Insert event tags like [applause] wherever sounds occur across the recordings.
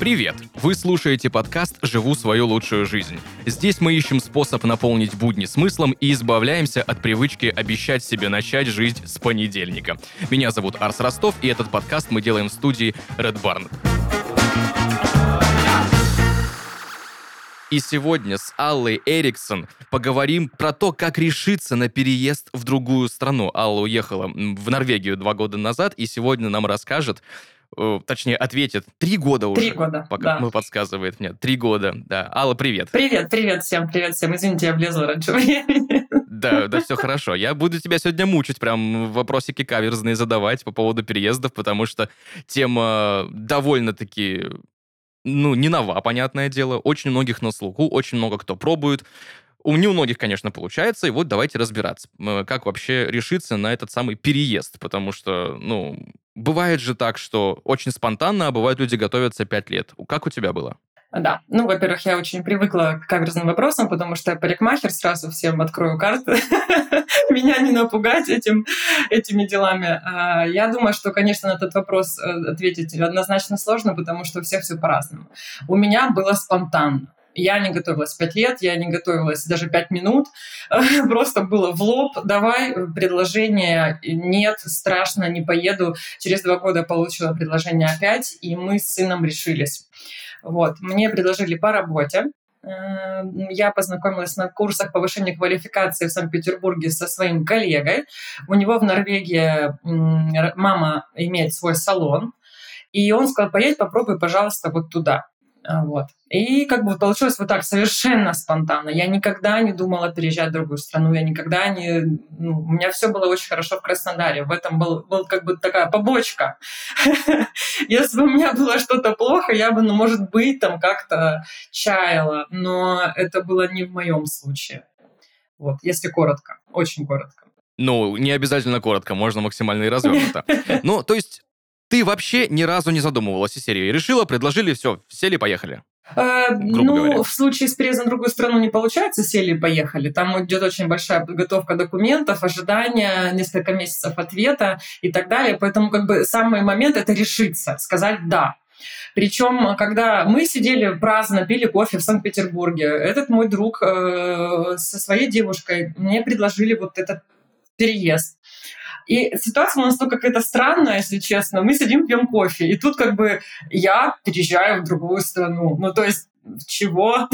Привет! Вы слушаете подкаст «Живу свою лучшую жизнь». Здесь мы ищем способ наполнить будни смыслом и избавляемся от привычки обещать себе начать жизнь с понедельника. Меня зовут Арс Ростов, и этот подкаст мы делаем в студии Red Barn. И сегодня с Аллой Эриксон поговорим про то, как решиться на переезд в другую страну. Алла уехала в Норвегию два года назад, и сегодня нам расскажет, Э, точнее, ответит три года уже. Три года, пока, да. Ну, подсказывает мне. Три года, да. Алла, привет. Привет, привет всем, привет всем. Извините, я влезла раньше времени. Да, да, все хорошо. Я буду тебя сегодня мучить, прям вопросики каверзные задавать по поводу переездов, потому что тема довольно-таки ну, не нова, понятное дело. Очень многих на слуху, очень много кто пробует. У не у многих, конечно, получается, и вот давайте разбираться, как вообще решиться на этот самый переезд, потому что, ну, бывает же так, что очень спонтанно, а бывает люди готовятся пять лет. Как у тебя было? Да, ну, во-первых, я очень привыкла к каверзным вопросам, потому что я парикмахер, сразу всем открою карты. [laughs] Меня не напугать этим, этими делами. А, я думаю, что, конечно, на этот вопрос э, ответить однозначно сложно, потому что у всех все по-разному. У меня было спонтанно. Я не готовилась пять лет, я не готовилась даже пять минут. [laughs] Просто было в лоб. Давай предложение. Нет, страшно, не поеду. Через два года получила предложение опять, и мы с сыном решились. Вот. Мне предложили по работе. Э, я познакомилась на курсах повышения квалификации в Санкт-Петербурге со своим коллегой. У него в Норвегии мама имеет свой салон. И он сказал, поедь, попробуй, пожалуйста, вот туда. А, вот. И как бы получилось вот так, совершенно спонтанно. Я никогда не думала переезжать в другую страну, я никогда не... Ну, у меня все было очень хорошо в Краснодаре. В этом был, был как бы такая побочка. [laughs] Если бы у меня было что-то плохо, я бы, ну, может быть, там как-то чаяла. Но это было не в моем случае. Вот, если коротко, очень коротко. Ну, не обязательно коротко, можно максимально и развернуто. Ну, то есть ты вообще ни разу не задумывалась о серии. Решила, предложили, все, сели, поехали. Э, ну, говоря. в случае с переездом в другую страну не получается, сели и поехали. Там идет очень большая подготовка документов, ожидания, несколько месяцев ответа и так далее. Поэтому как бы самый момент это решиться, сказать «да». Причем, когда мы сидели праздно, пили кофе в Санкт-Петербурге, этот мой друг э, со своей девушкой мне предложили вот этот переезд. И ситуация у нас настолько какая-то странная, если честно. Мы сидим, пьем кофе, и тут как бы я переезжаю в другую страну. Ну, то есть чего?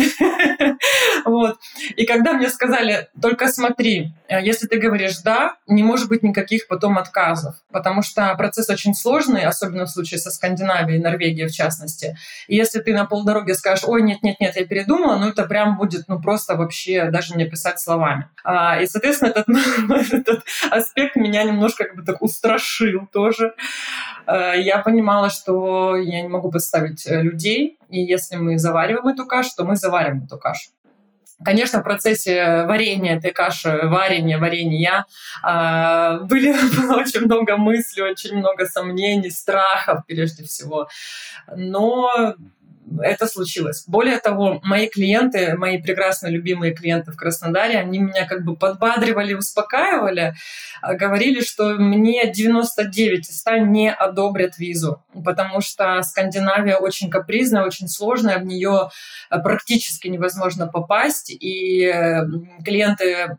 [laughs] вот. И когда мне сказали, только смотри, э, если ты говоришь «да», не может быть никаких потом отказов, потому что процесс очень сложный, особенно в случае со Скандинавией, Норвегией в частности. И если ты на полдороге скажешь «ой, нет-нет-нет, я передумала», ну это прям будет ну просто вообще даже не писать словами. А, и, соответственно, этот, [laughs] этот аспект меня немножко как бы так устрашил тоже. А, я понимала, что я не могу поставить э, людей, и если мы завариваем эту кашу, то мы заварим эту кашу. Конечно, в процессе варения этой каши, варения, варенья, э, были, [laughs] было очень много мыслей, очень много сомнений, страхов прежде всего. Но это случилось. Более того, мои клиенты, мои прекрасно любимые клиенты в Краснодаре, они меня как бы подбадривали, успокаивали, а, говорили, что мне 99 из 100 не одобрят визу, потому что Скандинавия очень капризная, очень сложная, в нее а, практически невозможно попасть, и клиенты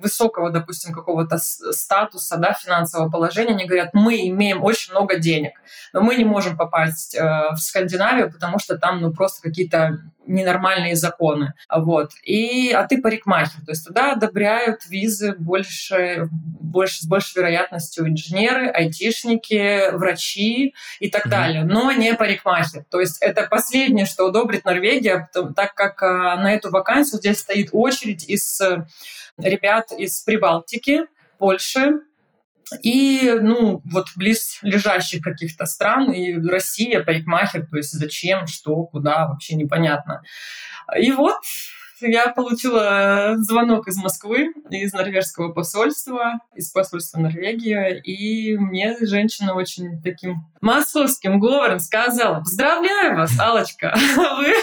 высокого, допустим, какого-то статуса, да, финансового положения, они говорят, мы имеем очень много денег, но мы не можем попасть э, в Скандинавию, потому что там ну просто какие-то ненормальные законы. Вот. И, а ты парикмахер. То есть туда одобряют визы больше, больше, с большей вероятностью инженеры, айтишники, врачи и так mm-hmm. далее. Но не парикмахер. То есть это последнее, что одобрит Норвегия, так как а, на эту вакансию здесь стоит очередь из э, ребят из Прибалтики, Польши, и, ну, вот близ лежащих каких-то стран, и Россия, парикмахер, то есть зачем, что, куда, вообще непонятно. И вот я получила звонок из Москвы, из норвежского посольства, из посольства Норвегии, и мне женщина очень таким московским говором сказала, поздравляю вас, алочка [laughs] вы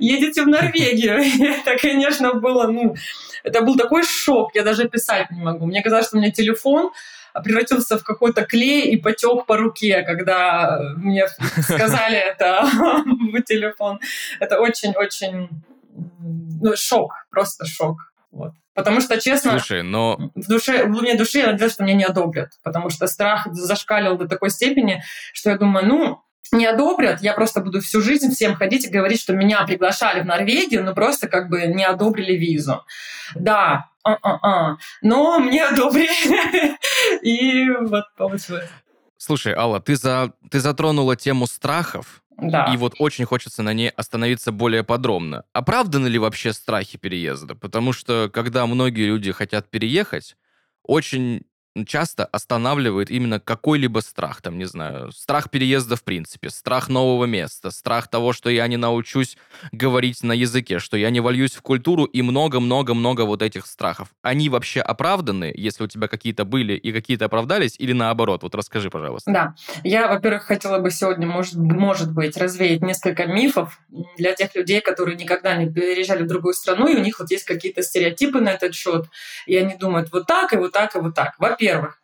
едете в Норвегию. [laughs] Это, конечно, было, ну, это был такой шок, я даже писать не могу. Мне казалось, что у меня телефон превратился в какой-то клей и потек по руке, когда мне сказали это [laughs] в телефон. Это очень-очень ну, шок, просто шок. Вот. Потому что, честно, Слушай, но... в душе, в глубине души я надеялась, что меня не одобрят. Потому что страх зашкалил до такой степени, что я думаю, ну, не одобрят, я просто буду всю жизнь всем ходить и говорить, что меня приглашали в Норвегию, но просто как бы не одобрили визу. Да, а-а-а. но мне одобрили. [laughs] И вот получилось. Слушай, Алла, ты, за, ты затронула тему страхов, да. И вот очень хочется на ней остановиться более подробно. Оправданы ли вообще страхи переезда? Потому что когда многие люди хотят переехать, очень часто останавливает именно какой-либо страх, там, не знаю, страх переезда в принципе, страх нового места, страх того, что я не научусь говорить на языке, что я не вольюсь в культуру и много-много-много вот этих страхов. Они вообще оправданы, если у тебя какие-то были и какие-то оправдались, или наоборот? Вот расскажи, пожалуйста. Да. Я, во-первых, хотела бы сегодня, может, может быть, развеять несколько мифов для тех людей, которые никогда не переезжали в другую страну, и у них вот есть какие-то стереотипы на этот счет, и они думают вот так, и вот так, и вот так. Во во-первых,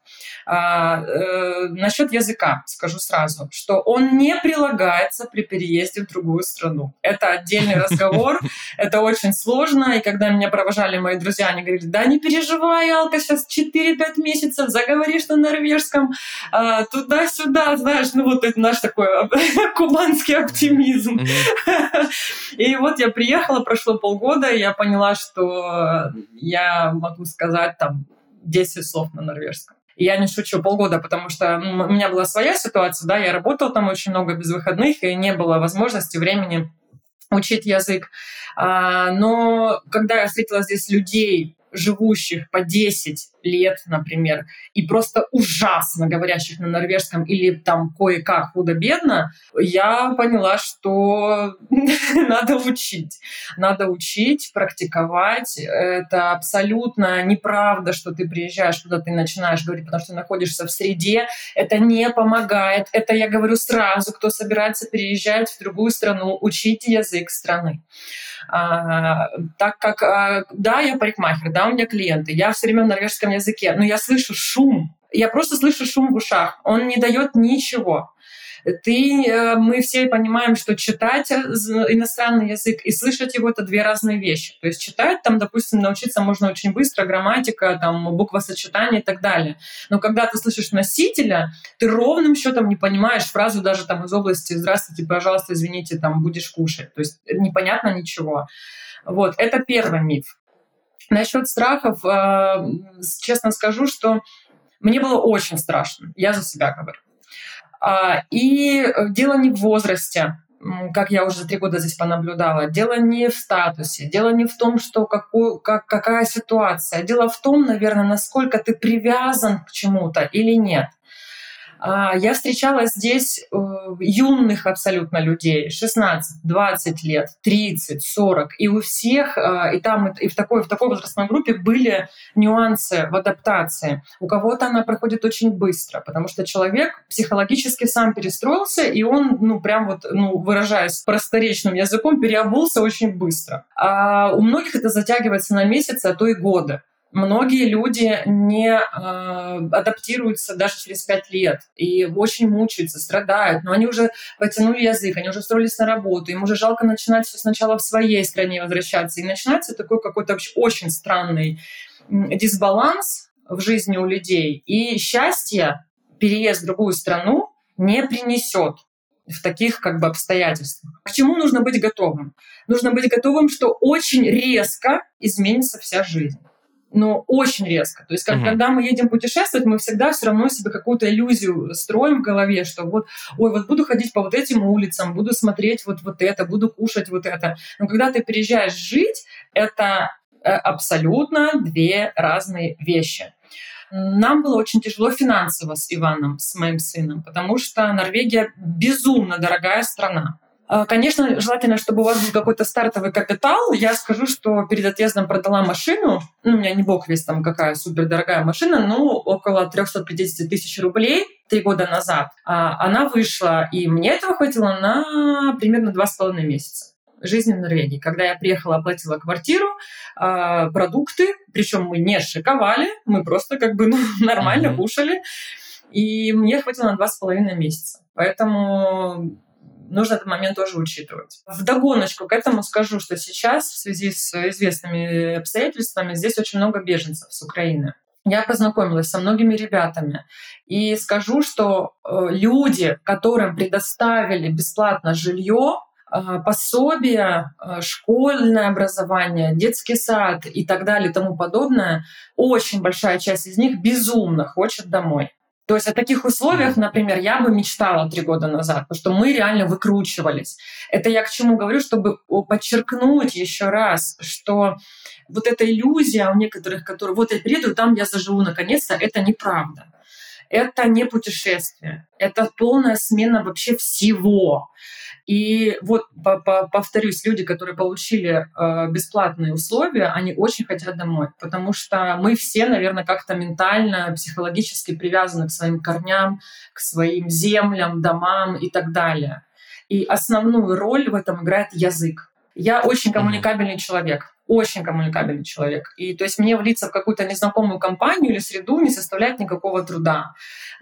а, э, насчет языка скажу сразу, что он не прилагается при переезде в другую страну. Это отдельный [laughs] разговор, это очень сложно. И когда меня провожали мои друзья, они говорили, да не переживай, Алка, сейчас 4-5 месяцев, заговоришь на норвежском, э, туда-сюда, знаешь, ну вот это наш такой [laughs] кубанский оптимизм. [laughs] И вот я приехала, прошло полгода, и я поняла, что я могу сказать там 10 слов на норвежском. Я не шучу полгода, потому что ну, у меня была своя ситуация, да, я работала там очень много без выходных, и не было возможности, времени учить язык. А, но когда я встретила здесь людей, живущих по 10 лет, например, и просто ужасно говорящих на норвежском или там кое-как худо-бедно, я поняла, что [laughs] надо учить. Надо учить, практиковать. Это абсолютно неправда, что ты приезжаешь куда ты начинаешь говорить, потому что находишься в среде. Это не помогает. Это я говорю сразу, кто собирается переезжать в другую страну, учите язык страны. А, так как, а, да, я парикмахер, да, у меня клиенты, я все время на норвежском языке, но я слышу шум, я просто слышу шум в ушах, он не дает ничего ты, э, мы все понимаем, что читать иностранный язык и слышать его — это две разные вещи. То есть читать там, допустим, научиться можно очень быстро, грамматика, там, буквосочетание и так далее. Но когда ты слышишь носителя, ты ровным счетом не понимаешь фразу даже там из области «Здравствуйте, пожалуйста, извините, там, будешь кушать». То есть непонятно ничего. Вот, это первый миф. Насчет страхов, э, честно скажу, что мне было очень страшно. Я за себя говорю. А, и э, дело не в возрасте, как я уже за три года здесь понаблюдала, дело не в статусе, дело не в том, что какую, как, какая ситуация. Дело в том, наверное, насколько ты привязан к чему-то или нет. А, я встречала здесь э, юных абсолютно людей, 16, 20 лет, 30, 40, и у всех, а, и там, и в такой, в такой возрастной группе были нюансы в адаптации. У кого-то она проходит очень быстро, потому что человек психологически сам перестроился, и он, ну, прям вот, ну, выражаясь просторечным языком, переобулся очень быстро. А у многих это затягивается на месяцы, а то и годы многие люди не э, адаптируются даже через пять лет и очень мучаются, страдают, но они уже потянули язык, они уже устроились на работу, им уже жалко начинать все сначала в своей стране возвращаться. И начинается такой какой-то очень странный дисбаланс в жизни у людей. И счастье переезд в другую страну не принесет в таких как бы обстоятельствах. К чему нужно быть готовым? Нужно быть готовым, что очень резко изменится вся жизнь но очень резко. То есть, как, угу. когда мы едем путешествовать, мы всегда все равно себе какую-то иллюзию строим в голове, что вот, ой, вот буду ходить по вот этим улицам, буду смотреть вот, вот это, буду кушать вот это. Но когда ты приезжаешь жить, это э, абсолютно две разные вещи. Нам было очень тяжело финансово с Иваном, с моим сыном, потому что Норвегия безумно дорогая страна конечно, желательно, чтобы у вас был какой-то стартовый капитал. Я скажу, что перед отъездом продала машину. Ну, у меня не бог весь там какая супердорогая машина, но около 350 тысяч рублей три года назад. А, она вышла, и мне этого хватило на примерно два с половиной месяца жизни в Норвегии. Когда я приехала, оплатила квартиру, а, продукты, причем мы не шиковали, мы просто как бы ну, [laughs] нормально кушали, и мне хватило на два с половиной месяца. Поэтому нужно этот момент тоже учитывать. В догоночку к этому скажу, что сейчас в связи с известными обстоятельствами здесь очень много беженцев с Украины. Я познакомилась со многими ребятами и скажу, что э, люди, которым предоставили бесплатно жилье, э, пособия, э, школьное образование, детский сад и так далее и тому подобное, очень большая часть из них безумно хочет домой. То есть о таких условиях, например, я бы мечтала три года назад, потому что мы реально выкручивались. Это я к чему говорю, чтобы подчеркнуть еще раз, что вот эта иллюзия у некоторых, которые вот я приеду, там я заживу наконец-то, это неправда. Это не путешествие, это полная смена вообще всего. И вот повторюсь, люди, которые получили э, бесплатные условия, они очень хотят домой, потому что мы все, наверное, как-то ментально, психологически привязаны к своим корням, к своим землям, домам и так далее. И основную роль в этом играет язык. Я очень коммуникабельный человек очень коммуникабельный человек. И то есть мне влиться в какую-то незнакомую компанию или среду не составляет никакого труда.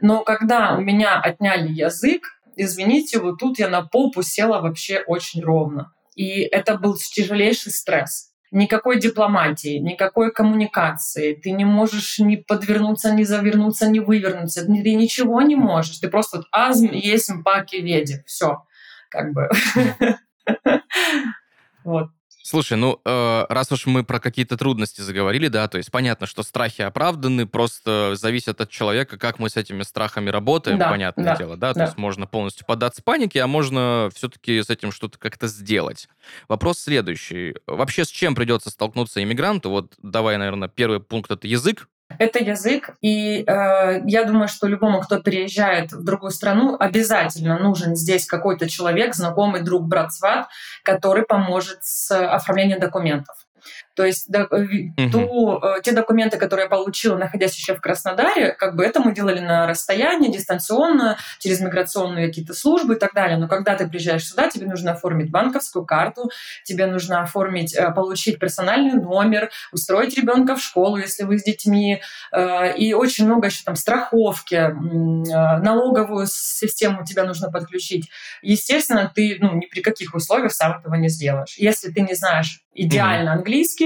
Но когда у меня отняли язык, извините, вот тут я на попу села вообще очень ровно. И это был тяжелейший стресс. Никакой дипломатии, никакой коммуникации. Ты не можешь ни подвернуться, ни завернуться, ни вывернуться. Ты ничего не можешь. Ты просто вот азм есть паки веди. Все. Как бы. [laughs] Вот. Слушай, ну, э, раз уж мы про какие-то трудности заговорили, да, то есть понятно, что страхи оправданы, просто зависит от человека, как мы с этими страхами работаем, да, понятное да, дело, да, да, то есть можно полностью поддаться панике, а можно все-таки с этим что-то как-то сделать. Вопрос следующий. Вообще с чем придется столкнуться иммигранту? Вот давай, наверное, первый пункт — это язык, это язык, и э, я думаю, что любому, кто переезжает в другую страну, обязательно нужен здесь какой-то человек, знакомый друг, брат, сват, который поможет с оформлением документов. То есть да, угу. ту, э, те документы, которые я получила, находясь еще в Краснодаре, как бы это мы делали на расстоянии, дистанционно, через миграционные какие-то службы и так далее. Но когда ты приезжаешь сюда, тебе нужно оформить банковскую карту, тебе нужно оформить, э, получить персональный номер, устроить ребенка в школу, если вы с детьми, и очень много еще там страховки, налоговую систему тебе нужно подключить. Естественно, ты ну, ни при каких условиях сам этого не сделаешь. Если ты не знаешь идеально угу. английский,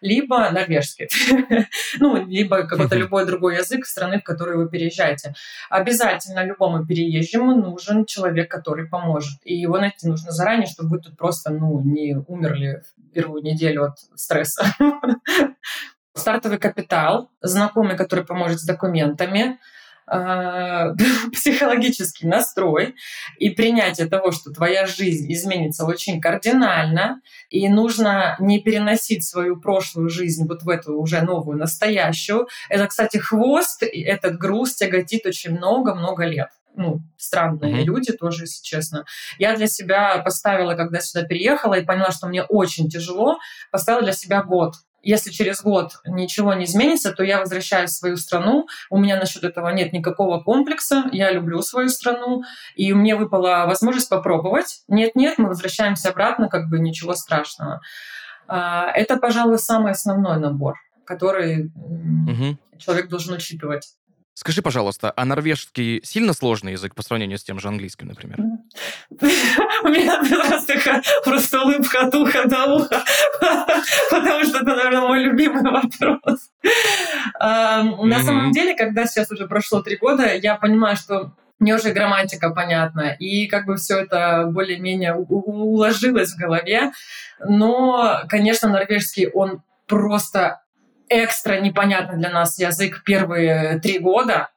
либо норвежский, [laughs] ну, либо какой-то любой другой язык страны, в которую вы переезжаете. Обязательно любому переезжему нужен человек, который поможет. И его найти нужно заранее, чтобы вы тут просто, ну, не умерли в первую неделю от стресса. [laughs] Стартовый капитал, знакомый, который поможет с документами, э, [laughs] психологический настрой и принятие того, что твоя жизнь изменится очень кардинально, и нужно не переносить свою прошлую жизнь вот в эту уже новую, настоящую. Это, кстати, хвост, и этот груз тяготит очень много-много лет ну, странные mm-hmm. люди тоже, если честно. Я для себя поставила, когда сюда переехала и поняла, что мне очень тяжело, поставила для себя год если через год ничего не изменится, то я возвращаюсь в свою страну. У меня насчет этого нет никакого комплекса. Я люблю свою страну. И мне выпала возможность попробовать. Нет-нет, мы возвращаемся обратно, как бы ничего страшного. А, это, пожалуй, самый основной набор, который угу. человек должен учитывать. Скажи, пожалуйста, а норвежский сильно сложный язык по сравнению с тем же английским, например? У меня раз такая просто улыбка от уха до уха, потому что это, наверное, мой любимый вопрос. На самом деле, когда сейчас уже прошло три года, я понимаю, что мне уже грамматика понятна, и как бы все это более-менее уложилось в голове. Но, конечно, норвежский, он просто экстра непонятный для нас язык первые три года.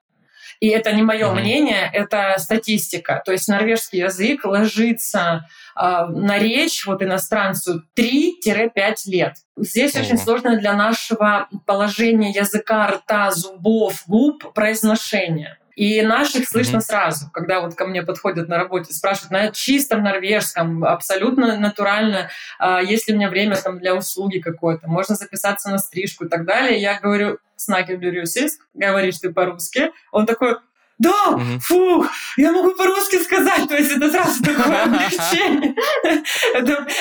И это не мое mm-hmm. мнение, это статистика. То есть норвежский язык ложится э, на речь вот иностранцу 3-5 лет. Здесь mm-hmm. очень сложно для нашего положения языка, рта, зубов, губ произношение. И наших слышно mm-hmm. сразу, когда вот ко мне подходят на работе, спрашивают на чистом норвежском, абсолютно натурально, а, есть ли у меня время там для услуги какой-то, можно записаться на стрижку и так далее. Я говорю, Снакер Бюрюсиск, говоришь ты по-русски. Он такой, да, угу. фух, я могу по-русски сказать, то есть это сразу [laughs] такое облегчение.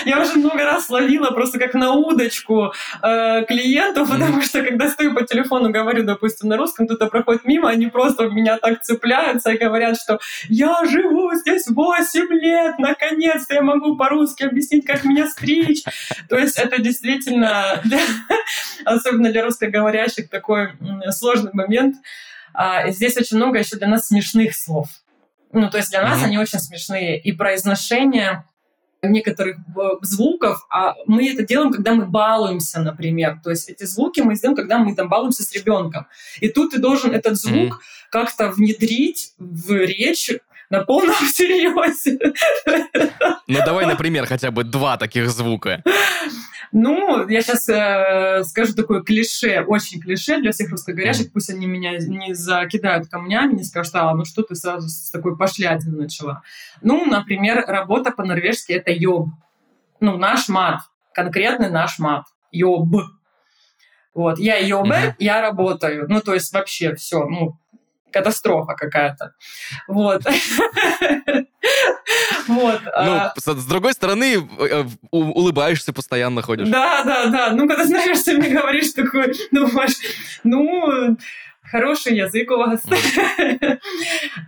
я уже много раз ловила просто как на удочку э, клиентов, потому что когда стою по телефону, говорю, допустим, на русском, кто-то проходит мимо, они просто меня так цепляются и говорят, что я живу здесь 8 лет, наконец-то я могу по-русски объяснить, как меня стричь. То есть это действительно, [laughs] особенно для русскоговорящих, такой сложный момент. А, здесь очень много еще для нас смешных слов. Ну, то есть для нас mm-hmm. они очень смешные. И произношение некоторых э, звуков, а мы это делаем, когда мы балуемся, например. То есть эти звуки мы издаем, когда мы там балуемся с ребенком. И тут ты должен этот звук mm-hmm. как-то внедрить в речь на полном [laughs] серьезе. Ну давай, например, хотя бы два таких звука. Ну, я сейчас э, скажу такое клише, очень клише для всех русскоговорящих, пусть они меня не закидают камнями, не скажут, а, ну что ты сразу с такой пошлятины начала. Ну, например, работа по-норвежски — это ёб. Ну, наш мат, конкретный наш мат. Ёб. Вот, я ёбер, mm-hmm. я работаю. Ну, то есть вообще все, ну, катастрофа какая-то. Вот. Вот. Ну, а с другой стороны, э, улыбаешься постоянно, ходишь. Да, да, да. Ну, когда знаешь, ты мне говоришь такой, думаешь, ну, хороший язык у вас.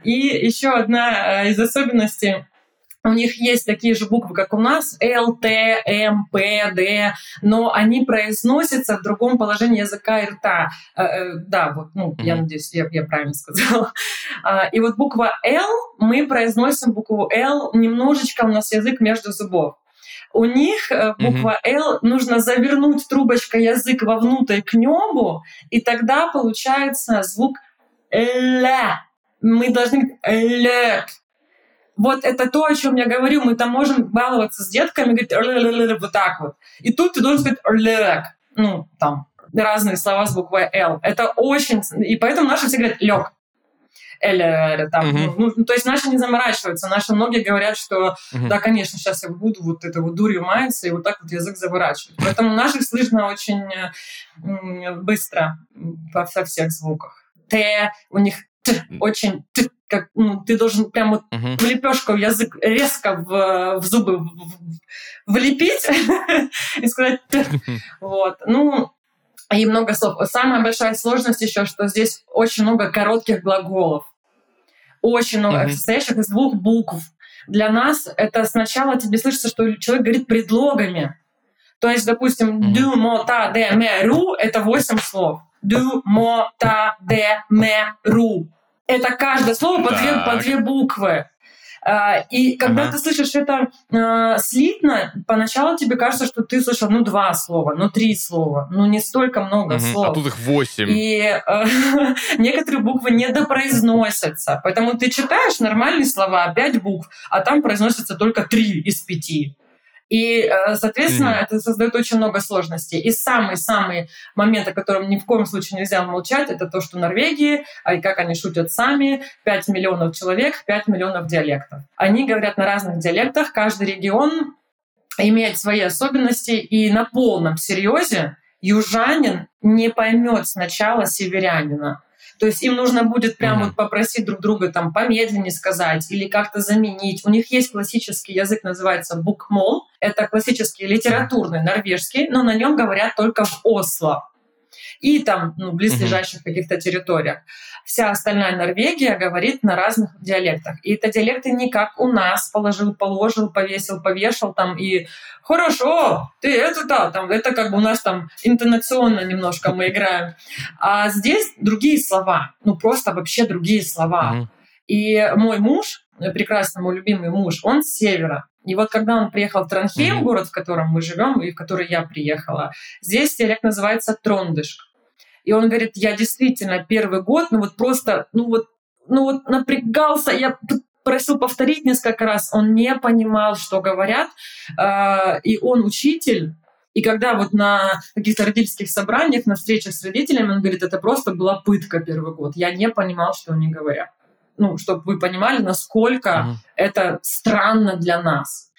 И еще одна э, из особенностей у них есть такие же буквы, как у нас, Л, Т, М, П, Д, но они произносятся в другом положении языка и рта. Э, э, да, вот, ну, mm-hmm. я надеюсь, я, я правильно сказала. [laughs] А, и вот буква Л, мы произносим букву Л немножечко у нас язык между зубов. У них э, буква mm-hmm. Л нужно завернуть трубочкой язык вовнутрь к небу, и тогда получается звук Л. Мы должны Л вот это то, о чем я говорю, мы там можем баловаться с детками, говорить вот так вот. И тут ты должен сказать ну, там, разные слова с буквой Л. Это очень... И поэтому наши все говорят лег. Или там, uh-huh. ну, то есть наши не заморачиваются. Наши многие говорят, что uh-huh. да, конечно, сейчас я буду вот это вот дурью маяться и вот так вот язык заворачивать. Поэтому наших слышно очень быстро во всех звуках. Т, у них т, очень т, как ну, ты должен прям вот uh-huh. в лепешку язык резко в, в зубы в, в, влепить [laughs] и сказать [laughs] вот. Ну, и много слов. Самая большая сложность еще, что здесь очень много коротких глаголов. Очень много, uh-huh. состоящих из двух букв. Для нас это сначала тебе слышится, что человек говорит предлогами. То есть, допустим, uh-huh. du, mo, ta, de, me, ru — это восемь слов. Du, mo, ta, de, me, ru это каждое слово по две, по две буквы. А, и когда ага. ты слышишь это э, слитно, поначалу тебе кажется, что ты слышал, ну, два слова, ну, три слова, ну, не столько много угу, слов. А тут их восемь. И э, [laughs] некоторые буквы недопроизносятся. Поэтому ты читаешь нормальные слова, пять букв, а там произносятся только три из пяти. И, э, соответственно, mm-hmm. это создает очень много сложностей. И самый-самый момент, о котором ни в коем случае нельзя умолчать, это то, что Норвегии, а и как они шутят сами, 5 миллионов человек, 5 миллионов диалектов. Они говорят на разных диалектах, каждый регион имеет свои особенности, и на полном серьезе южанин не поймет сначала северянина. То есть им нужно будет прямо mm-hmm. вот попросить друг друга там помедленнее сказать или как-то заменить. У них есть классический язык, называется букмол. Это классический литературный норвежский, но на нем говорят только в Осло и там ну, близлежащих mm-hmm. каких-то территориях. Вся остальная Норвегия говорит на разных диалектах. И это диалекты не как у нас положил, положил, повесил, повешал там и хорошо, ты это-то, там, это как бы у нас там интонационно немножко мы играем. А здесь другие слова, ну просто вообще другие слова. Mm-hmm. И мой муж, прекрасный мой любимый муж, он с севера. И вот когда он приехал в Транхейм, mm-hmm. город, в котором мы живем и в который я приехала, здесь диалект называется Трондышк. И он говорит, я действительно первый год, ну вот просто, ну вот, ну вот напрягался, я просил повторить несколько раз, он не понимал, что говорят, а, и он учитель, И когда вот на каких-то родительских собраниях, на встречах с родителями, он говорит, это просто была пытка первый год. Я не понимал, что они говорят. Ну, чтобы вы понимали, насколько uh-huh. это странно для нас.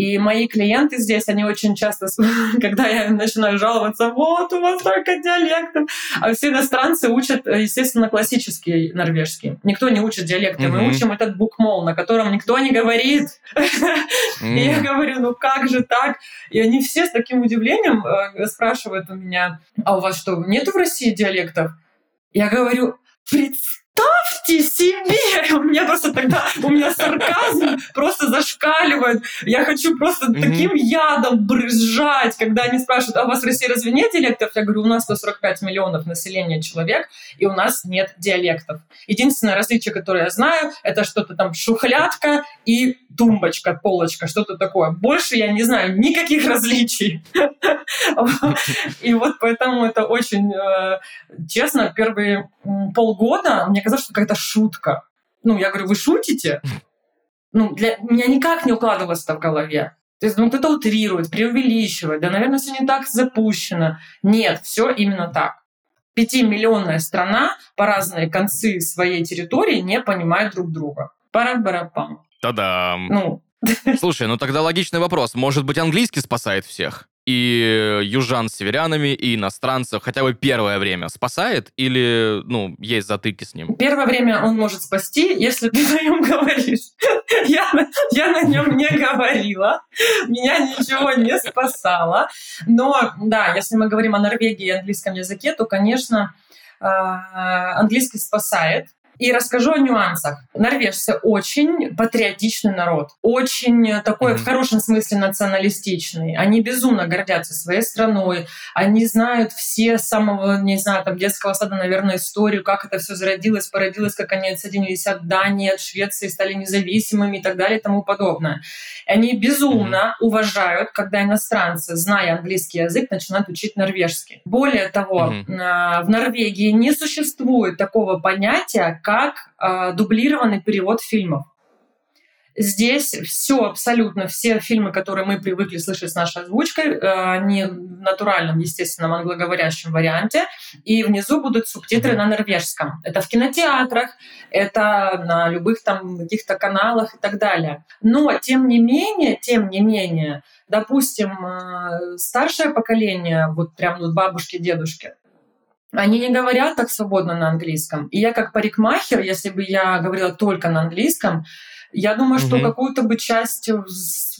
И мои клиенты здесь, они очень часто, [laughs] когда я начинаю жаловаться, вот у вас столько диалектов, а все иностранцы учат, естественно, классический норвежский. Никто не учит диалекты. Mm-hmm. Мы учим этот букмол, на котором никто не говорит. Mm-hmm. [laughs] И я говорю, ну как же так? И они все с таким удивлением э, спрашивают у меня, а у вас что, нету в России диалектов? Я говорю, представьте себе! [laughs] У меня просто тогда, у меня сарказм просто зашкаливает. Я хочу просто mm-hmm. таким ядом брызжать, когда они спрашивают, а у вас в России разве нет диалектов? Я говорю, у нас 145 миллионов населения человек, и у нас нет диалектов. Единственное различие, которое я знаю, это что-то там шухлядка и тумбочка, полочка, что-то такое. Больше я не знаю никаких различий. [laughs] И вот поэтому это очень э, честно, первые полгода мне казалось, что какая-то шутка. Ну, я говорю, вы шутите? Ну, для меня никак не укладывалось это в голове. То есть, ну, кто-то утрирует, преувеличивает. Да, наверное, все не так запущено. Нет, все именно так. Пятимиллионная страна по разные концы своей территории не понимает друг друга. Пара-барапам. Та-дам! Ну, Слушай, ну тогда логичный вопрос. Может быть, английский спасает всех? И южан с северянами, и иностранцев хотя бы первое время спасает? Или, ну, есть затыки с ним? Первое время он может спасти, если ты на нем говоришь. [laughs] Я, я на нем не говорила, меня ничего не спасало. Но, да, если мы говорим о Норвегии и английском языке, то, конечно, а, английский спасает, и расскажу о нюансах. Норвежцы очень патриотичный народ, очень такой mm-hmm. в хорошем смысле националистичный. Они безумно гордятся своей страной, они знают все с самого, не знаю, там детского сада, наверное, историю, как это все зародилось, породилось, как они отсоединились от Дании, от Швеции, стали независимыми и так далее и тому подобное. И они безумно mm-hmm. уважают, когда иностранцы, зная английский язык, начинают учить норвежский. Более того, mm-hmm. в Норвегии не существует такого понятия, как э, дублированный перевод фильмов. Здесь все абсолютно, все фильмы, которые мы привыкли слышать с нашей озвучкой, э, они в натуральном, естественном англоговорящем варианте, и внизу будут субтитры на норвежском. Это в кинотеатрах, это на любых там каких-то каналах и так далее. Но, тем не менее, тем не менее, допустим, э, старшее поколение, вот прям вот бабушки, дедушки, они не говорят так свободно на английском. И я как парикмахер, если бы я говорила только на английском, я думаю, угу. что какую-то бы часть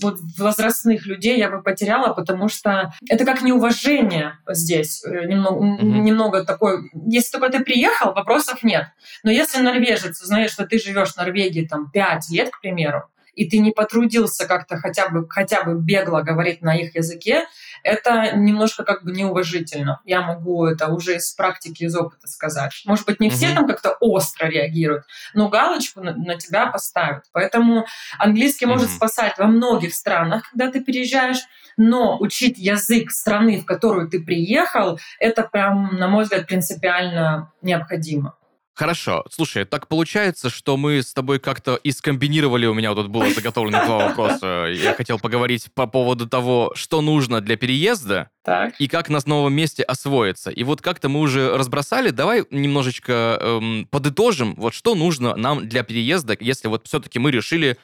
вот, возрастных людей я бы потеряла, потому что это как неуважение здесь. Э, немного, угу. немного такое... Если только ты приехал, вопросов нет. Но если норвежец узнает, что ты живешь в Норвегии там 5 лет, к примеру, и ты не потрудился как-то хотя бы, хотя бы бегло говорить на их языке, это немножко как бы неуважительно. Я могу это уже из практики, из опыта сказать. Может быть, не все там как-то остро реагируют, но галочку на, на тебя поставят. Поэтому английский угу. может спасать во многих странах, когда ты переезжаешь, но учить язык страны, в которую ты приехал, это прям, на мой взгляд, принципиально необходимо. Хорошо. Слушай, так получается, что мы с тобой как-то и скомбинировали, у меня вот тут было заготовлено два вопроса. Я хотел поговорить по поводу того, что нужно для переезда так. и как на новом месте освоиться. И вот как-то мы уже разбросали, давай немножечко эм, подытожим, вот что нужно нам для переезда, если вот все-таки мы решили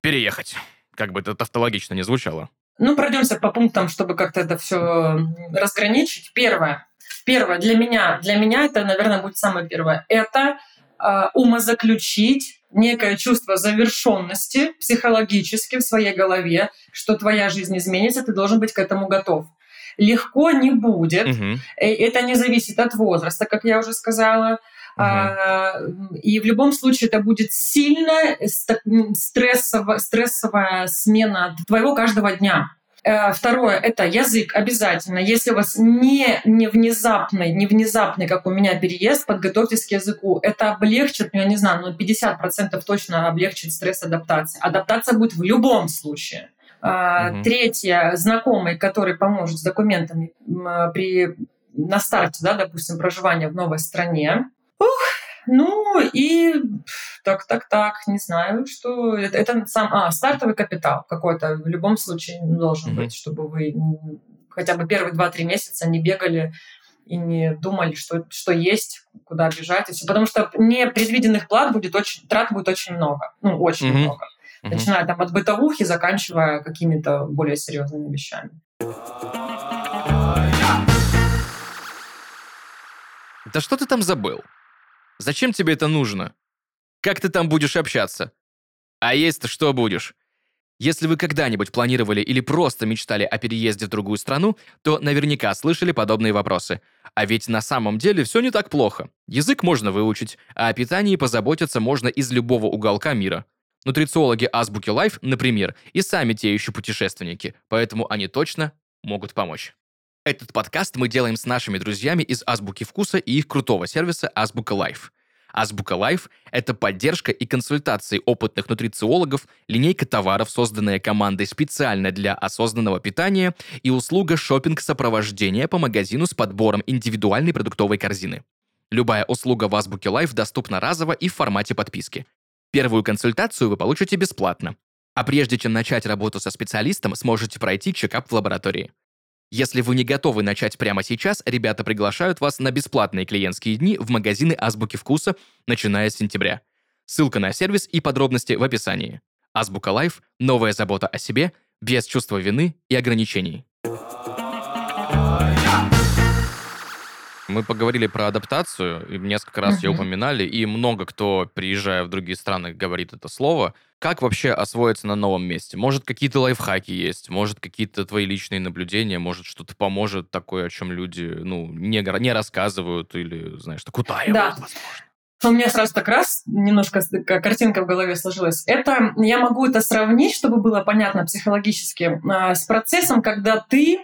переехать. Как бы это тавтологично не звучало. Ну, пройдемся по пунктам, чтобы как-то это все разграничить. Первое Первое, для меня, для меня это, наверное, будет самое первое. Это э, умозаключить некое чувство завершенности психологически в своей голове, что твоя жизнь изменится, ты должен быть к этому готов. Легко не будет. Угу. Это не зависит от возраста, как я уже сказала. Угу. И в любом случае это будет сильная стрессовая, стрессовая смена твоего каждого дня. Э, второе — это язык обязательно. Если у вас не, не внезапный, не внезапный, как у меня, переезд, подготовьтесь к языку. Это облегчит, ну, я не знаю, но 50% точно облегчит стресс адаптации. Адаптация будет в любом случае. Угу. Третье — знакомый, который поможет с документами при, на старте, да, допустим, проживания в новой стране. Ух, ну и так, так, так, не знаю, что это, это сам, а, стартовый капитал какой-то в любом случае должен mm-hmm. быть, чтобы вы хотя бы первые 2-3 месяца не бегали и не думали, что, что есть, куда бежать и все. Потому что непредвиденных плат будет очень, трат будет очень много. Ну, очень mm-hmm. много. Mm-hmm. Начиная там от бытовухи, заканчивая какими-то более серьезными вещами. Да что ты там забыл? Зачем тебе это нужно? Как ты там будешь общаться? А есть-то что будешь? Если вы когда-нибудь планировали или просто мечтали о переезде в другую страну, то наверняка слышали подобные вопросы. А ведь на самом деле все не так плохо. Язык можно выучить, а о питании позаботиться можно из любого уголка мира. Нутрициологи Азбуки Life, например, и сами те еще путешественники, поэтому они точно могут помочь. Этот подкаст мы делаем с нашими друзьями из Азбуки Вкуса и их крутого сервиса Азбука Life. Азбука Life – это поддержка и консультации опытных нутрициологов, линейка товаров, созданная командой специально для осознанного питания и услуга шопинг сопровождения по магазину с подбором индивидуальной продуктовой корзины. Любая услуга в Азбуке Life доступна разово и в формате подписки. Первую консультацию вы получите бесплатно. А прежде чем начать работу со специалистом, сможете пройти чекап в лаборатории. Если вы не готовы начать прямо сейчас, ребята приглашают вас на бесплатные клиентские дни в магазины Азбуки Вкуса, начиная с сентября. Ссылка на сервис и подробности в описании. Азбука Лайф – новая забота о себе, без чувства вины и ограничений. Мы поговорили про адаптацию, и несколько раз ее упоминали, и много кто, приезжая в другие страны, говорит это слово. Как вообще освоиться на новом месте? Может, какие-то лайфхаки есть, может, какие-то твои личные наблюдения, может, что-то поможет такое, о чем люди, ну, не, не рассказывают или, знаешь, так утаивают, да. возможно. У меня сразу так раз немножко картинка в голове сложилась. Это я могу это сравнить, чтобы было понятно психологически, а, с процессом, когда ты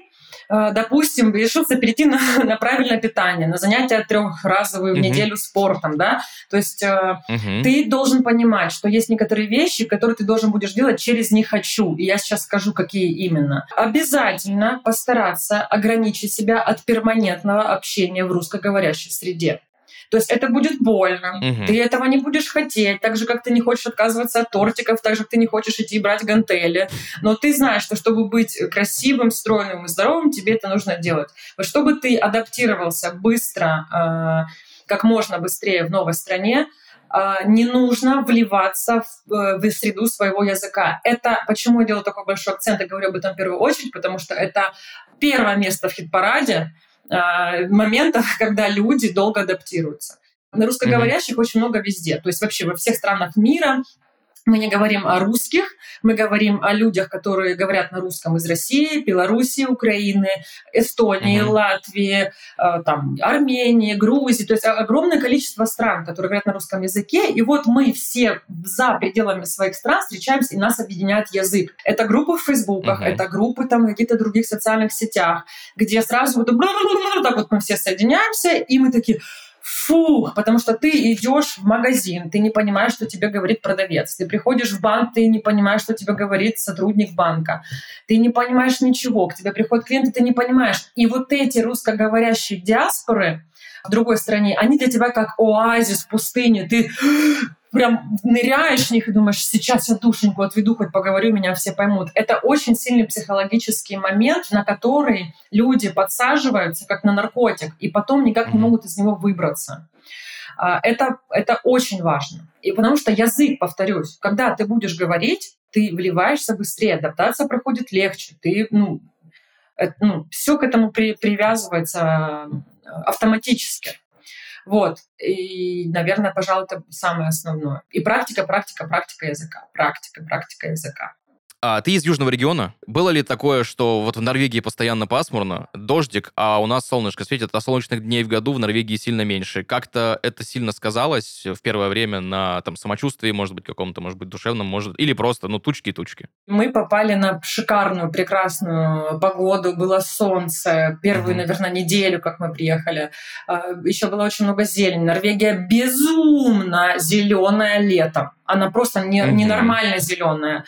допустим, решился перейти на, [laughs] на правильное питание, на занятия трехразовые в неделю спортом, да, то есть угу. ты должен понимать, что есть некоторые вещи, которые ты должен будешь делать через «не хочу», и я сейчас скажу, какие именно. Обязательно постараться ограничить себя от перманентного общения в русскоговорящей среде. То есть это будет больно, угу. ты этого не будешь хотеть, так же, как ты не хочешь отказываться от тортиков, так же, как ты не хочешь идти брать гантели. Но ты знаешь, что чтобы быть красивым, стройным и здоровым, тебе это нужно делать. Вот чтобы ты адаптировался быстро, э, как можно быстрее в новой стране, э, не нужно вливаться в, э, в среду своего языка. Это почему я делаю такой большой акцент и говорю об этом в первую очередь, потому что это первое место в хит-параде, э, моментов, [laughs] когда люди долго адаптируются. На русскоговорящих mm-hmm. очень много везде. То есть вообще во всех странах мира мы не говорим о русских, мы говорим о людях, которые говорят на русском из России, Белоруссии, Украины, Эстонии, mm-hmm. Латвии, э, там, Армении, Грузии. То есть огромное количество стран, которые говорят на русском языке. И вот мы все за пределами своих стран встречаемся, и нас объединяет язык. Это группы в Фейсбуках, mm-hmm. это группы там в каких-то других социальных сетях, где сразу вот так вот мы все соединяемся, и мы такие фу, потому что ты идешь в магазин, ты не понимаешь, что тебе говорит продавец. Ты приходишь в банк, ты не понимаешь, что тебе говорит сотрудник банка. Ты не понимаешь ничего. К тебе приходят клиенты, ты не понимаешь. И вот эти русскоговорящие диаспоры в другой стране, они для тебя как оазис в пустыне. Ты прям ныряешь в них и думаешь, сейчас я душеньку отведу, хоть поговорю, меня все поймут. Это очень сильный психологический момент, на который люди подсаживаются как на наркотик, и потом никак не могут из него выбраться. А, это, это очень важно. И потому что язык, повторюсь, когда ты будешь говорить, ты вливаешься быстрее, адаптация проходит легче, ты, ну, это, ну все к этому при, привязывается э, автоматически. Вот. И, наверное, пожалуй, это самое основное. И практика, практика, практика языка. Практика, практика языка. А ты из южного региона? Было ли такое, что вот в Норвегии постоянно пасмурно, дождик, а у нас солнышко светит, а солнечных дней в году в Норвегии сильно меньше? Как-то это сильно сказалось в первое время на там самочувствии, может быть, каком-то, может быть, душевном, может, или просто, ну, тучки и тучки? Мы попали на шикарную, прекрасную погоду, было солнце, первую, mm-hmm. наверное, неделю, как мы приехали. А, Еще было очень много зелени. Норвегия безумно зеленая летом. Она просто не, mm-hmm. ненормально зеленая.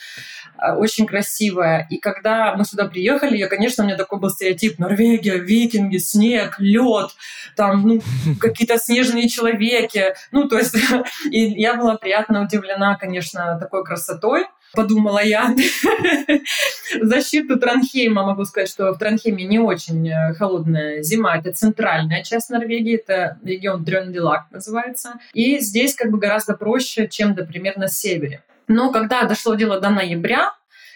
Э, очень красивая. И когда мы сюда приехали, я, конечно, у меня такой был стереотип Норвегия, викинги, снег, лед, там ну, [laughs] какие-то снежные человеки. Ну, то есть, [laughs] и я была приятно удивлена, конечно, такой красотой. Подумала я. [laughs] Защиту Транхейма могу сказать, что в Транхейме не очень э, холодная зима. Это центральная часть Норвегии, это регион Дрёнделак называется. И здесь как бы гораздо проще, чем, например, на севере. Но когда дошло дело до ноября,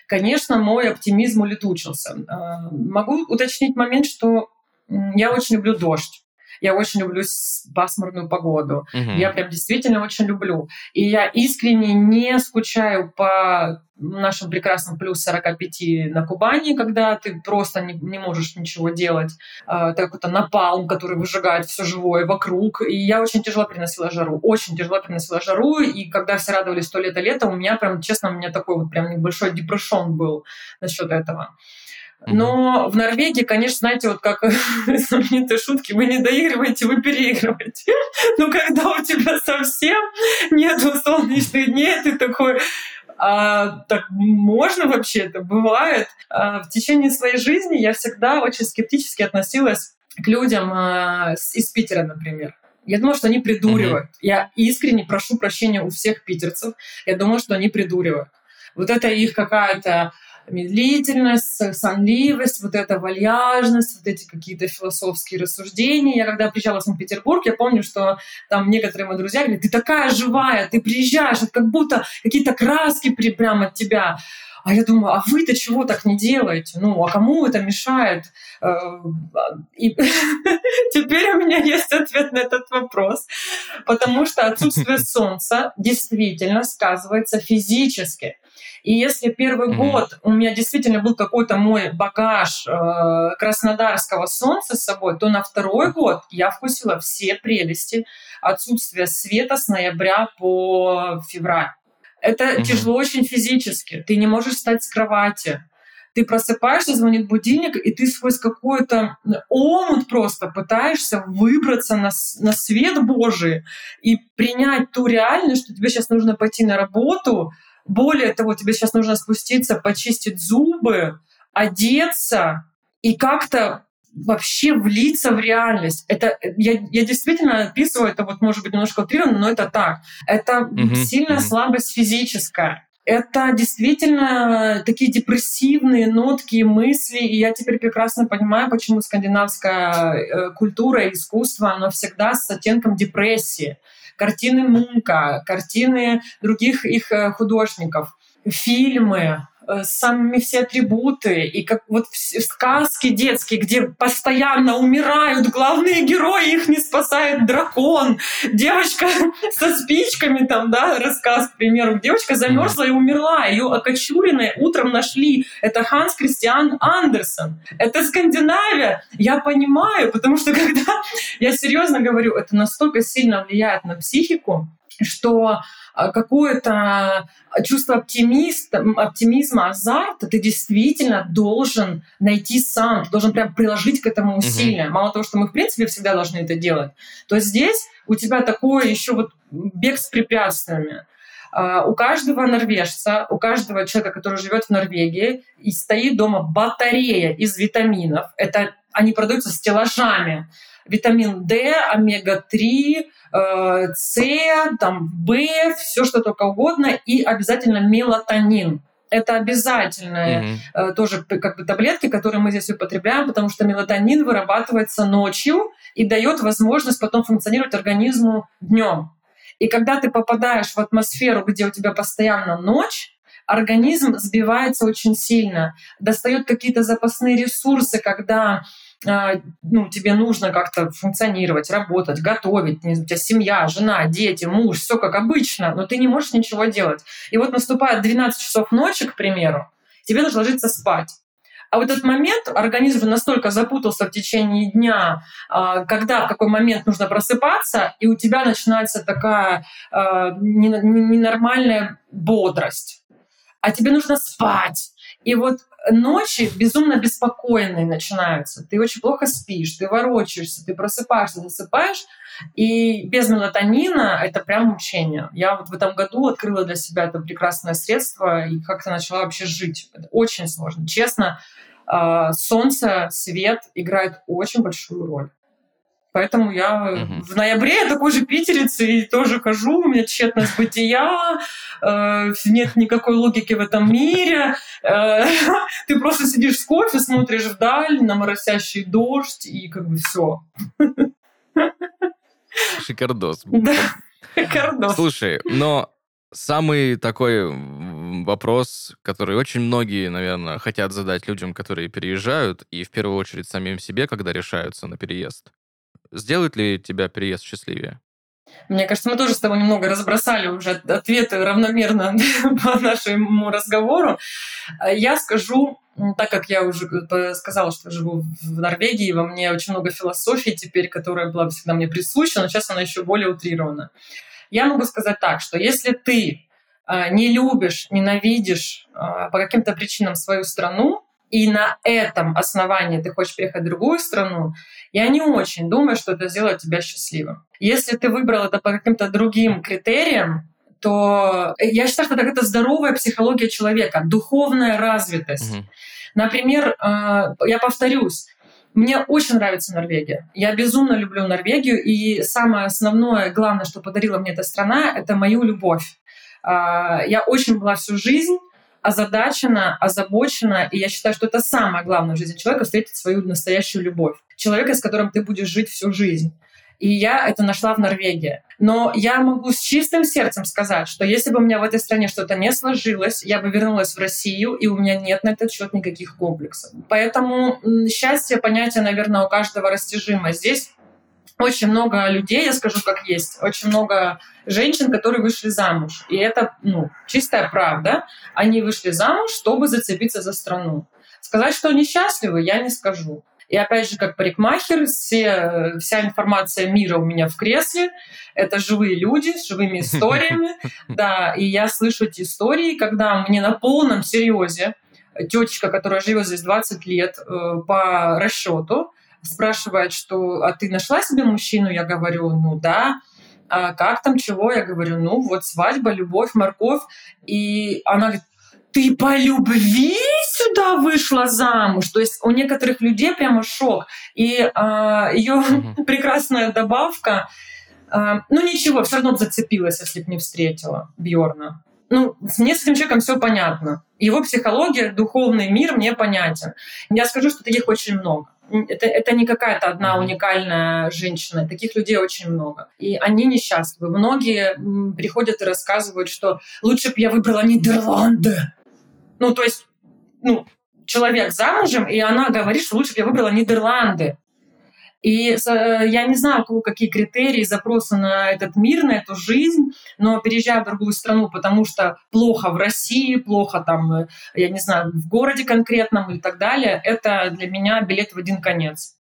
конечно, мой оптимизм улетучился. Э, могу уточнить момент, что я очень люблю дождь. Я очень люблю пасмурную погоду. Угу. Я прям действительно очень люблю. И я искренне не скучаю по нашим прекрасным плюс 45 на Кубани, когда ты просто не, не можешь ничего делать. А, это какой-то напалм, который выжигает все живое вокруг. И я очень тяжело переносила жару. Очень тяжело переносила жару. И когда все радовались то лето лето, у меня прям, честно, у меня такой вот прям небольшой депрешон был насчет этого. Но в Норвегии, конечно, знаете, вот как [laughs] знаменитые шутки, вы не доигрываете, вы переигрываете. [laughs] Но когда у тебя совсем нет солнечных дней, ты такой, а, так можно вообще это бывает. А, в течение своей жизни я всегда очень скептически относилась к людям а, из Питера, например. Я думаю, что они придуривают. Mm-hmm. Я искренне прошу прощения у всех питерцев. Я думаю, что они придуривают. Вот это их какая-то медлительность, сонливость, вот эта вальяжность, вот эти какие-то философские рассуждения. Я когда приезжала в Санкт-Петербург, я помню, что там некоторые мои друзья говорят, ты такая живая, ты приезжаешь, это как будто какие-то краски прямо от тебя. А я думаю, а вы-то чего так не делаете? Ну, а кому это мешает? Э, и [laughs] теперь у меня есть ответ на этот вопрос. Потому что отсутствие солнца действительно сказывается физически. И если первый mm-hmm. год у меня действительно был какой-то мой багаж э, краснодарского солнца с собой, то на второй год я вкусила все прелести отсутствия света с ноября по февраль. Это mm-hmm. тяжело очень физически. Ты не можешь встать с кровати. Ты просыпаешься, звонит будильник, и ты сквозь какой-то омут просто пытаешься выбраться на, на свет Божий и принять ту реальность, что тебе сейчас нужно пойти на работу, более того, тебе сейчас нужно спуститься, почистить зубы, одеться и как-то вообще влиться в реальность. Это я, я действительно описываю это вот может быть немножко утрированно, но это так. Это mm-hmm. сильная mm-hmm. слабость физическая. Это действительно такие депрессивные нотки и мысли, и я теперь прекрасно понимаю, почему скандинавская э, культура и искусство, оно всегда с оттенком депрессии картины Мунка, картины других их э, художников, фильмы, самыми все атрибуты, и как вот сказки детские, где постоянно умирают главные герои, их не спасает дракон, девочка [laughs] со спичками там, да, рассказ, к примеру, девочка замерзла и умерла, ее окочуренные утром нашли. Это Ханс Кристиан Андерсон. Это Скандинавия. Я понимаю, потому что [laughs] когда я серьезно говорю, это настолько сильно влияет на психику, что а, какое-то чувство оптимиста, оптимизма, азарта ты действительно должен найти сам, ты должен прям приложить к этому усилия. Угу. Мало того, что мы, в принципе, всегда должны это делать, то здесь у тебя такое еще вот бег с препятствиями. Uh, у каждого норвежца, у каждого человека, который живет в Норвегии, и стоит дома батарея из витаминов. Это они продаются стеллажами. Витамин D, омега-3, с, там, В, все что только угодно, и обязательно мелатонин. Это обязательные mm-hmm. тоже как бы таблетки, которые мы здесь употребляем, потому что мелатонин вырабатывается ночью и дает возможность потом функционировать организму днем. И когда ты попадаешь в атмосферу, где у тебя постоянно ночь, организм сбивается очень сильно, достает какие-то запасные ресурсы, когда ну, тебе нужно как-то функционировать, работать, готовить, у тебя семья, жена, дети, муж, все как обычно, но ты не можешь ничего делать. И вот наступает 12 часов ночи, к примеру, тебе нужно ложиться спать. А в этот момент организм настолько запутался в течение дня, а, когда в какой момент нужно просыпаться, и у тебя начинается такая а, ненормальная бодрость. А тебе нужно спать. И вот ночи безумно беспокойные начинаются. Ты очень плохо спишь, ты ворочаешься, ты просыпаешься, засыпаешь. И без мелатонина это прям мучение. Я вот в этом году открыла для себя это прекрасное средство и как-то начала вообще жить. Это очень сложно. Честно, а, солнце, свет играет очень большую роль. Поэтому я угу. в ноябре я такой же питерец и тоже хожу, у меня тщетность бытия, э, нет никакой логики в этом мире. Э, [laughs] ты просто сидишь с кофе, смотришь вдаль на моросящий дождь и как бы все. Шикардос. [laughs] Да, шикардос. Слушай, но самый такой вопрос, который очень многие, наверное, хотят задать людям, которые переезжают, и в первую очередь самим себе, когда решаются на переезд. Сделает ли тебя переезд счастливее? Мне кажется, мы тоже с тобой немного разбросали уже ответы равномерно [laughs] по нашему разговору. Я скажу, так как я уже сказала, что живу в Норвегии, во мне очень много философии теперь, которая была всегда мне присуща, но сейчас она еще более утрирована. Я могу сказать так, что если ты а, не любишь, ненавидишь по каким-то причинам свою страну, и на этом основании ты хочешь переехать в другую страну, я не очень думаю, что это сделает тебя счастливым. Если ты выбрал это по каким-то другим критериям, то я считаю, что это здоровая психология человека, духовная развитость. Угу. Например, а, я повторюсь, мне очень нравится Норвегия. Я безумно люблю Норвегию, и самое основное, главное, что подарила мне эта страна, это мою любовь. А, я очень была всю жизнь озадачена, озабочена, и я считаю, что это самое главное в жизни человека — встретить свою настоящую любовь. Человека, с которым ты будешь жить всю жизнь. И я это нашла в Норвегии. Но я могу с чистым сердцем сказать, что если бы у меня в этой стране что-то не сложилось, я бы вернулась в Россию, и у меня нет на этот счет никаких комплексов. Поэтому счастье понятие, наверное, у каждого растяжимо. Здесь очень много людей, я скажу как есть, очень много женщин, которые вышли замуж. И это ну, чистая правда. Они вышли замуж, чтобы зацепиться за страну. Сказать, что они счастливы, я не скажу. И опять же, как парикмахер, все, вся информация мира у меня в кресле. Это живые люди с живыми [laughs] историями. Да, и я слышу эти истории, когда мне на полном серьезе тетечка, которая живет здесь 20 лет э, по расчету, спрашивает, что «А ты нашла себе мужчину?» Я говорю «Ну да». А как там, чего? Я говорю, ну вот свадьба, любовь, морковь. И она говорит, ты по любви сюда вышла замуж. То есть у некоторых людей прямо шок. И а, ее угу. [laughs] прекрасная добавка. А, ну ничего, все равно зацепилась, если бы не встретила Бьорна. Ну, мне с этим человеком все понятно. Его психология, духовный мир мне понятен. Я скажу, что таких очень много. Это, это не какая-то одна уникальная женщина. Таких людей очень много. И они несчастливы. Многие приходят и рассказывают, что лучше бы я выбрала Нидерланды. Ну, то есть, ну, человек замужем, и она говорит, что лучше бы я выбрала Нидерланды. И э, я не знаю, у кого какие критерии, запросы на этот мир, на эту жизнь, но переезжая в другую страну, потому что плохо в России, плохо там, э, я не знаю, в городе конкретном и так далее, это для меня билет в один конец.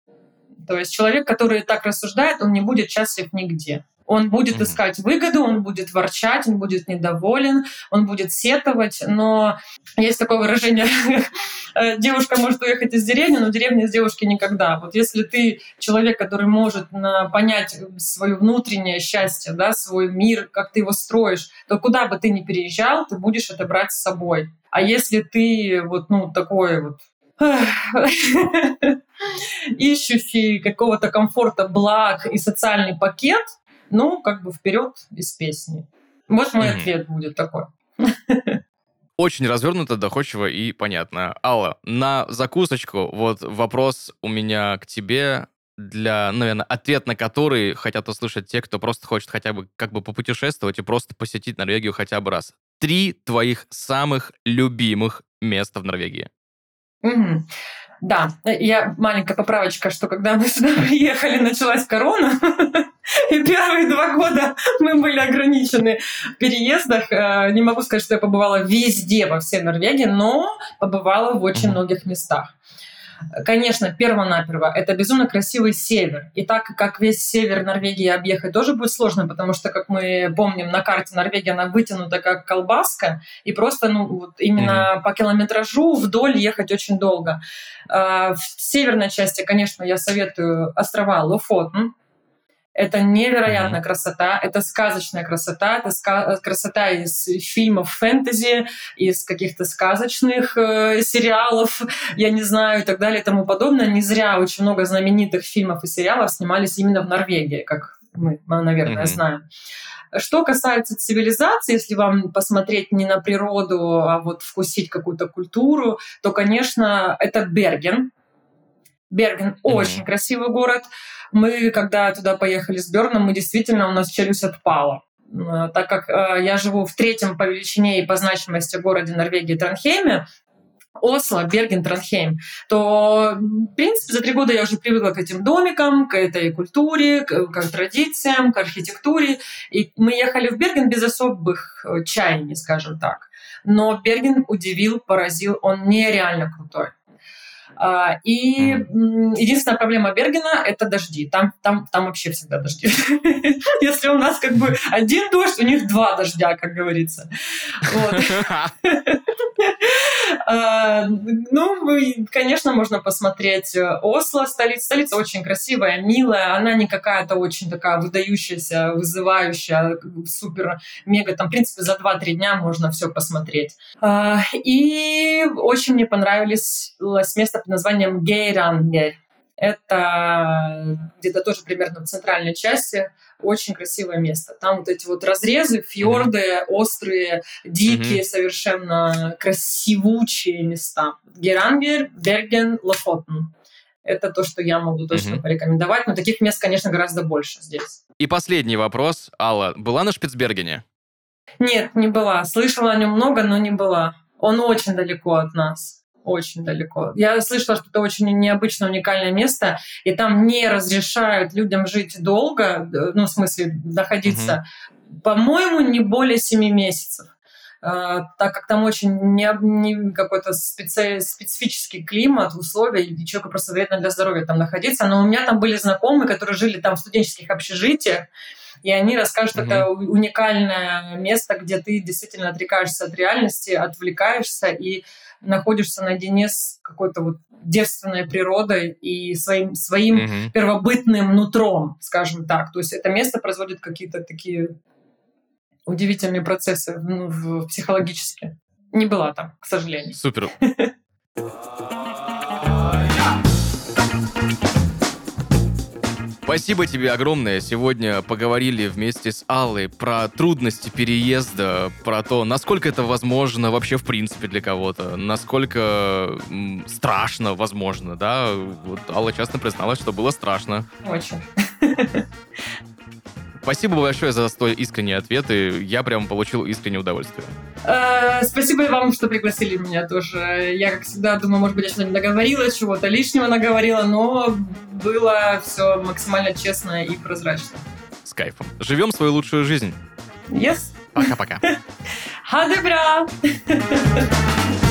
То есть человек, который так рассуждает, он не будет счастлив нигде. Он будет mm-hmm. искать выгоду, он будет ворчать, он будет недоволен, он будет сетовать. Но есть такое выражение, [laughs] э, девушка может уехать из деревни, но деревня из девушки никогда. Вот если ты человек, который может понять свое внутреннее счастье, да, свой мир, как ты его строишь, то куда бы ты ни переезжал, ты будешь это брать с собой. А если ты вот ну такой вот [laughs] ищущий какого-то комфорта, благ и социальный пакет, ну, как бы вперед из песни. Вот мой mm-hmm. ответ будет такой. Очень развернуто, доходчиво и понятно. Алла, на закусочку вот вопрос у меня к тебе для, наверное, ответ на который хотят услышать те, кто просто хочет хотя бы как бы попутешествовать и просто посетить Норвегию хотя бы раз. Три твоих самых любимых места в Норвегии. Угу. Да, я маленькая поправочка, что когда мы сюда [laughs] приехали, началась корона, [laughs] и первые два года мы были ограничены в переездах. Э, не могу сказать, что я побывала везде, во всей Норвегии, но побывала в очень многих местах. Конечно, перво-наперво, это безумно красивый север. И так как весь север Норвегии объехать тоже будет сложно, потому что, как мы помним, на карте Норвегия она вытянута как колбаска, и просто ну, вот именно mm-hmm. по километражу вдоль ехать очень долго. А, в северной части, конечно, я советую острова Лофотн, Это невероятная mm-hmm. красота, это сказочная красота, это ска- красота из фильмов фэнтези, из каких-то сказочных э, сериалов, я не знаю, и так далее и тому подобное. Не зря очень много знаменитых фильмов и сериалов снимались именно в Норвегии, как мы, наверное, mm-hmm. знаем. Что касается цивилизации, если вам посмотреть не на природу, а вот вкусить какую-то культуру, то, конечно, это Берген. Берген mm-hmm. очень красивый город. Мы, когда туда поехали с Берном, мы действительно, у нас челюсть отпала э, так как э, я живу в третьем по величине и по значимости городе Норвегии Транхейме, Осло, Берген, Транхейм, то, в принципе, за три года я уже привыкла к этим домикам, к этой культуре, к, к традициям, к архитектуре. И мы ехали в Берген без особых э, чаяний, скажем так. Но Берген удивил, поразил, он нереально крутой. А, и единственная проблема Бергена — это дожди. Там, там, там вообще всегда дожди. [laughs] Если у нас как бы один дождь, у них два дождя, как говорится. [laughs] А, ну, конечно, можно посмотреть э, Осло, столица. Столица очень красивая, милая. Она не какая-то очень такая выдающаяся, вызывающая, супер, мега. Там, в принципе, за 2-3 дня можно все посмотреть. А, и очень мне понравилось место под названием Гейрангер. Это где-то тоже примерно в центральной части. Очень красивое место. Там вот эти вот разрезы, фьорды, mm-hmm. острые, дикие, mm-hmm. совершенно красивучие места. Герангер, Берген, Лофотен. Это то, что я могу точно mm-hmm. порекомендовать. Но таких мест, конечно, гораздо больше здесь. И последний вопрос. Алла, была на Шпицбергене? Нет, не была. Слышала о нем много, но не была. Он очень далеко от нас очень далеко. Я слышала, что это очень необычное, уникальное место, и там не разрешают людям жить долго, ну, в смысле, находиться, угу. по-моему, не более семи месяцев а, так как там очень не, не какой-то специ, специфический климат, условия, и человеку просто вредно для здоровья там находиться. Но у меня там были знакомые, которые жили там в студенческих общежитиях, и они расскажут, mm это уникальное место, где ты действительно отрекаешься от реальности, отвлекаешься и находишься наедине с какой-то вот девственной природой и своим, своим mm-hmm. первобытным нутром, скажем так. То есть это место производит какие-то такие удивительные процессы ну, в, психологически. Не была там, к сожалению. Супер. [laughs] Спасибо тебе огромное. Сегодня поговорили вместе с Аллой про трудности переезда, про то, насколько это возможно вообще в принципе для кого-то, насколько страшно возможно, да. Вот Алла честно призналась, что было страшно. Очень. [laughs] Спасибо большое за столь искренние ответы. Я прям получил искреннее удовольствие. Э, спасибо вам, что пригласили меня тоже. Я, как всегда, думаю, может быть, я что-то наговорила, чего-то лишнего наговорила, но было все максимально честно и прозрачно. С кайфом. Живем свою лучшую жизнь. Yes. Пока-пока. [laughs] Det bra! [laughs]